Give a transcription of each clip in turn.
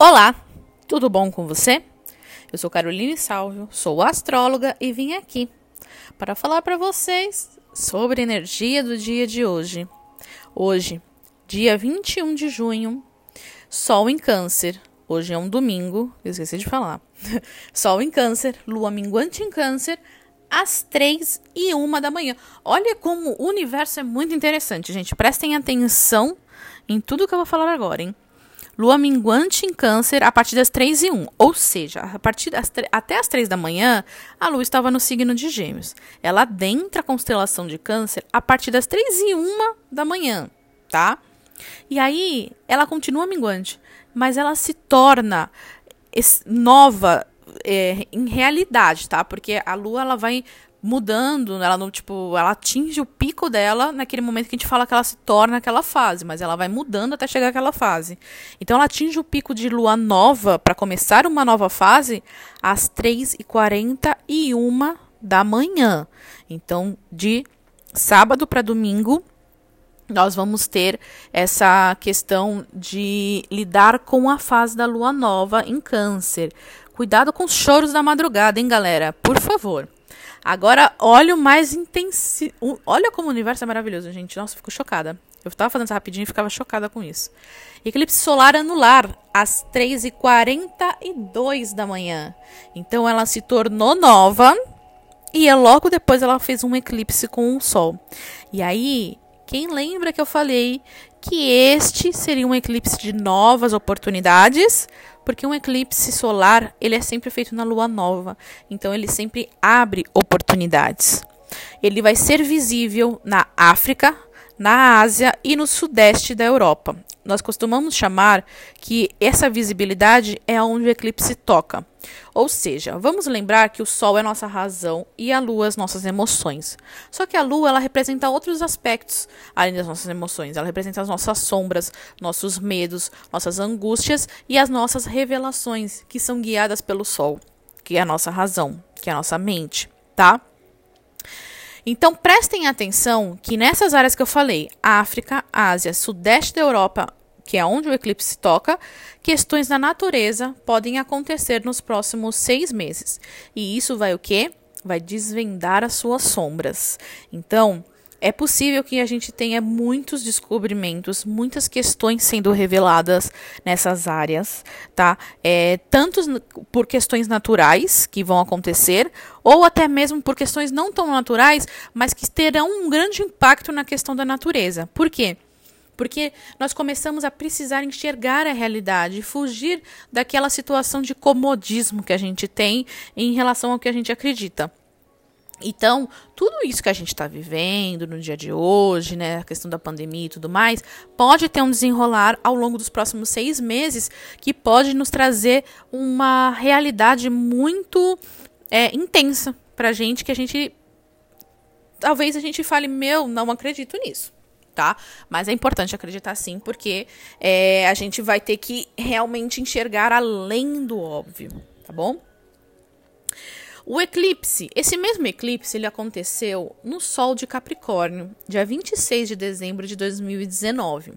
Olá, tudo bom com você? Eu sou Caroline Salvio, sou astróloga e vim aqui para falar para vocês sobre a energia do dia de hoje. Hoje, dia 21 de junho, Sol em Câncer. Hoje é um domingo, esqueci de falar. Sol em Câncer, Lua minguante em Câncer, às 3 e 1 da manhã. Olha como o universo é muito interessante, gente. Prestem atenção em tudo que eu vou falar agora, hein? Lua minguante em câncer a partir das 3 e 1. Ou seja, a partir das, até as 3 da manhã, a Lua estava no signo de gêmeos. Ela adentra a constelação de câncer a partir das 3 e 1 da manhã, tá? E aí, ela continua minguante, mas ela se torna nova é, em realidade, tá? Porque a Lua, ela vai mudando, ela não, tipo, ela atinge o pico dela naquele momento que a gente fala que ela se torna aquela fase, mas ela vai mudando até chegar àquela fase. Então ela atinge o pico de lua nova para começar uma nova fase às 3h41 da manhã. Então, de sábado para domingo, nós vamos ter essa questão de lidar com a fase da lua nova em câncer. Cuidado com os choros da madrugada, hein, galera? Por favor. Agora, olha o mais intenso. Olha como o universo é maravilhoso, gente. Nossa, fico chocada. Eu tava fazendo isso rapidinho e ficava chocada com isso. Eclipse solar anular, às 3h42 da manhã. Então, ela se tornou nova. E logo depois ela fez um eclipse com o Sol. E aí, quem lembra que eu falei que este seria um eclipse de novas oportunidades? porque um eclipse solar ele é sempre feito na lua nova, então ele sempre abre oportunidades. Ele vai ser visível na África, na Ásia e no sudeste da Europa. Nós costumamos chamar que essa visibilidade é onde o eclipse toca. Ou seja, vamos lembrar que o Sol é nossa razão e a Lua as nossas emoções. Só que a Lua ela representa outros aspectos além das nossas emoções. Ela representa as nossas sombras, nossos medos, nossas angústias e as nossas revelações, que são guiadas pelo Sol, que é a nossa razão, que é a nossa mente, tá? Então prestem atenção que nessas áreas que eu falei, África, Ásia, Sudeste da Europa, que é onde o eclipse toca, questões da natureza podem acontecer nos próximos seis meses. E isso vai o quê? Vai desvendar as suas sombras. Então, é possível que a gente tenha muitos descobrimentos, muitas questões sendo reveladas nessas áreas, tá? É, tanto por questões naturais que vão acontecer, ou até mesmo por questões não tão naturais, mas que terão um grande impacto na questão da natureza. Por quê? Porque nós começamos a precisar enxergar a realidade, fugir daquela situação de comodismo que a gente tem em relação ao que a gente acredita. Então, tudo isso que a gente está vivendo no dia de hoje, né, a questão da pandemia e tudo mais, pode ter um desenrolar ao longo dos próximos seis meses que pode nos trazer uma realidade muito é, intensa para a gente, que a gente. Talvez a gente fale, meu, não acredito nisso. Tá? Mas é importante acreditar sim, porque é, a gente vai ter que realmente enxergar além do óbvio, tá bom? O eclipse, esse mesmo eclipse, ele aconteceu no Sol de Capricórnio, dia 26 de dezembro de 2019.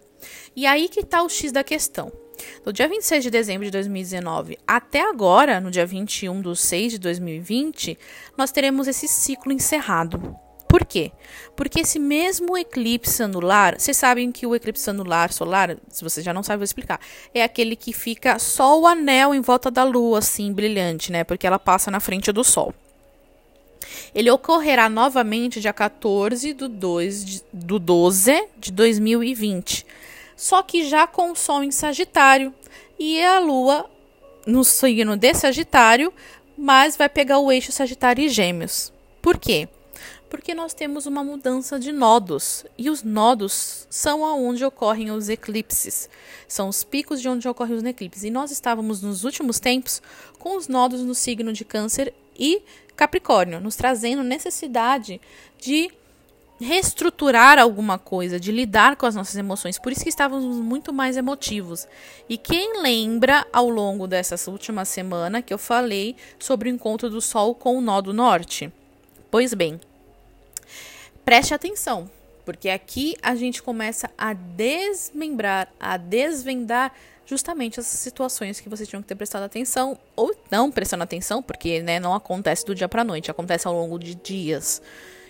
E aí que está o X da questão. Do dia 26 de dezembro de 2019 até agora, no dia 21 de 6 de 2020, nós teremos esse ciclo encerrado. Por quê? Porque esse mesmo eclipse anular, vocês sabem que o eclipse anular solar, se você já não sabe, vou explicar, é aquele que fica só o anel em volta da lua, assim, brilhante, né? Porque ela passa na frente do sol. Ele ocorrerá novamente dia 14 do, 2 de, do 12 de 2020. Só que já com o Sol em Sagitário e a Lua no signo de Sagitário, mas vai pegar o eixo Sagitário e Gêmeos. Por quê? Porque nós temos uma mudança de nodos e os nodos são aonde ocorrem os eclipses, são os picos de onde ocorrem os eclipses. E nós estávamos nos últimos tempos com os nodos no signo de Câncer e Capricórnio, nos trazendo necessidade de reestruturar alguma coisa, de lidar com as nossas emoções. Por isso que estávamos muito mais emotivos. E quem lembra ao longo dessa última semana que eu falei sobre o encontro do Sol com o nó do norte? Pois bem, Preste atenção, Porque aqui a gente começa a desmembrar, a desvendar justamente essas situações que vocês tinham que ter prestado atenção ou não prestando atenção, porque né, não acontece do dia para noite, acontece ao longo de dias.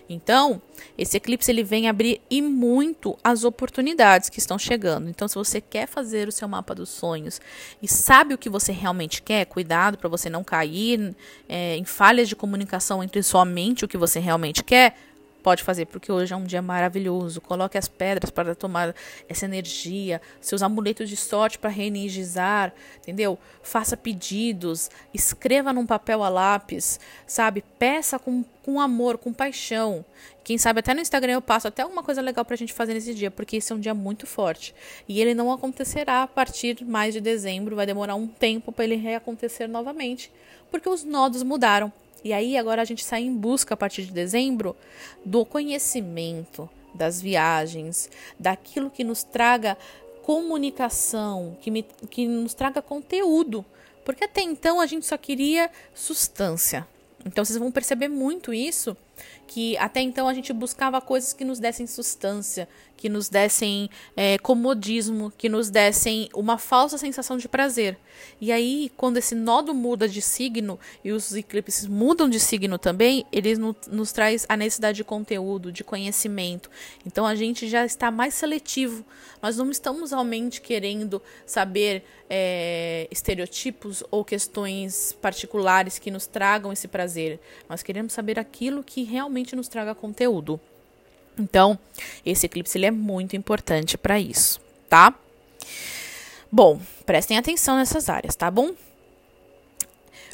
Então, esse eclipse ele vem abrir e muito as oportunidades que estão chegando. Então, se você quer fazer o seu mapa dos sonhos e sabe o que você realmente quer, cuidado para você não cair é, em falhas de comunicação entre somente o que você realmente quer pode fazer, porque hoje é um dia maravilhoso. Coloque as pedras para tomar essa energia, seus amuletos de sorte para reenergizar, entendeu? Faça pedidos, escreva num papel a lápis, sabe? Peça com, com amor, com paixão. Quem sabe até no Instagram eu passo até alguma coisa legal para a gente fazer nesse dia, porque esse é um dia muito forte. E ele não acontecerá a partir mais de dezembro, vai demorar um tempo para ele reacontecer novamente, porque os nodos mudaram. E aí agora a gente sai em busca a partir de dezembro do conhecimento, das viagens, daquilo que nos traga comunicação, que, me, que nos traga conteúdo. Porque até então a gente só queria substância. Então vocês vão perceber muito isso que até então a gente buscava coisas que nos dessem substância, que nos dessem é, comodismo, que nos dessem uma falsa sensação de prazer. E aí, quando esse nodo muda de signo e os eclipses mudam de signo também, eles no, nos traz a necessidade de conteúdo, de conhecimento. Então a gente já está mais seletivo. Nós não estamos realmente querendo saber é, estereotipos ou questões particulares que nos tragam esse prazer. Nós queremos saber aquilo que realmente nos traga conteúdo. Então, esse eclipse ele é muito importante para isso, tá? Bom, prestem atenção nessas áreas, tá bom?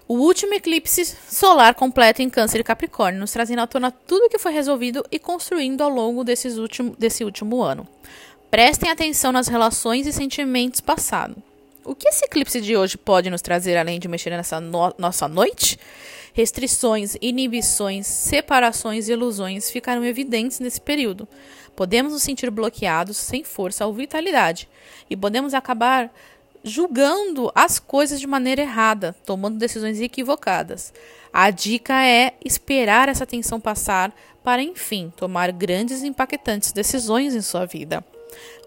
O último eclipse solar completo em Câncer e Capricórnio, nos trazendo à tona tudo o que foi resolvido e construindo ao longo desses último, desse último ano. Prestem atenção nas relações e sentimentos passados. O que esse eclipse de hoje pode nos trazer além de mexer nessa no nossa noite? Restrições, inibições, separações e ilusões ficaram evidentes nesse período. Podemos nos sentir bloqueados, sem força ou vitalidade, e podemos acabar julgando as coisas de maneira errada, tomando decisões equivocadas. A dica é esperar essa tensão passar para, enfim, tomar grandes e impactantes decisões em sua vida.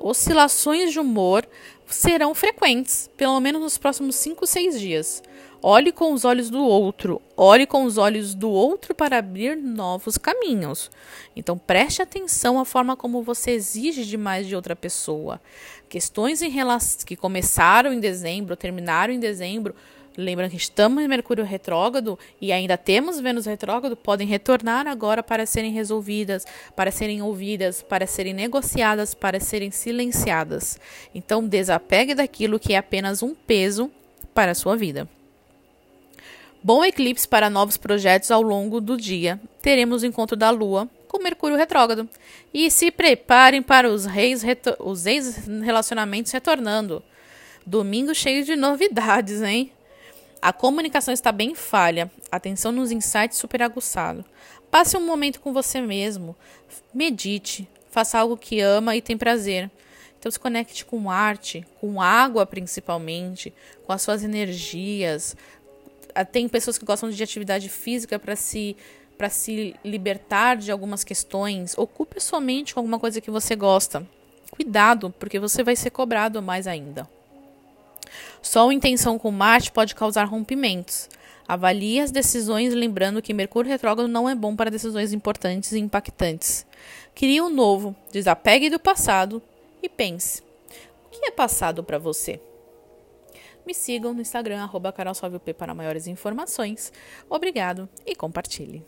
Oscilações de humor serão frequentes, pelo menos nos próximos 5, 6 dias. Olhe com os olhos do outro, olhe com os olhos do outro para abrir novos caminhos. Então preste atenção à forma como você exige demais de outra pessoa. Questões relação que começaram em dezembro, terminaram em dezembro, Lembrando que estamos em Mercúrio retrógrado e ainda temos Vênus retrógrado, podem retornar agora para serem resolvidas, para serem ouvidas, para serem negociadas, para serem silenciadas. Então, desapegue daquilo que é apenas um peso para a sua vida. Bom eclipse para novos projetos ao longo do dia. Teremos o encontro da Lua com Mercúrio retrógrado. E se preparem para os reis os ex-relacionamentos retornando. Domingo cheio de novidades, hein? A comunicação está bem falha. Atenção nos insights super aguçado. Passe um momento com você mesmo. Medite. Faça algo que ama e tem prazer. Então se conecte com arte, com água principalmente, com as suas energias, tem pessoas que gostam de atividade física para se para se libertar de algumas questões. Ocupe sua mente com alguma coisa que você gosta. Cuidado, porque você vai ser cobrado mais ainda. Sol em tensão com Marte pode causar rompimentos. Avalie as decisões, lembrando que Mercúrio retrógrado não é bom para decisões importantes e impactantes. Crie um novo, desapegue do passado e pense: o que é passado para você? Me sigam no Instagram, arroba para maiores informações. Obrigado e compartilhe.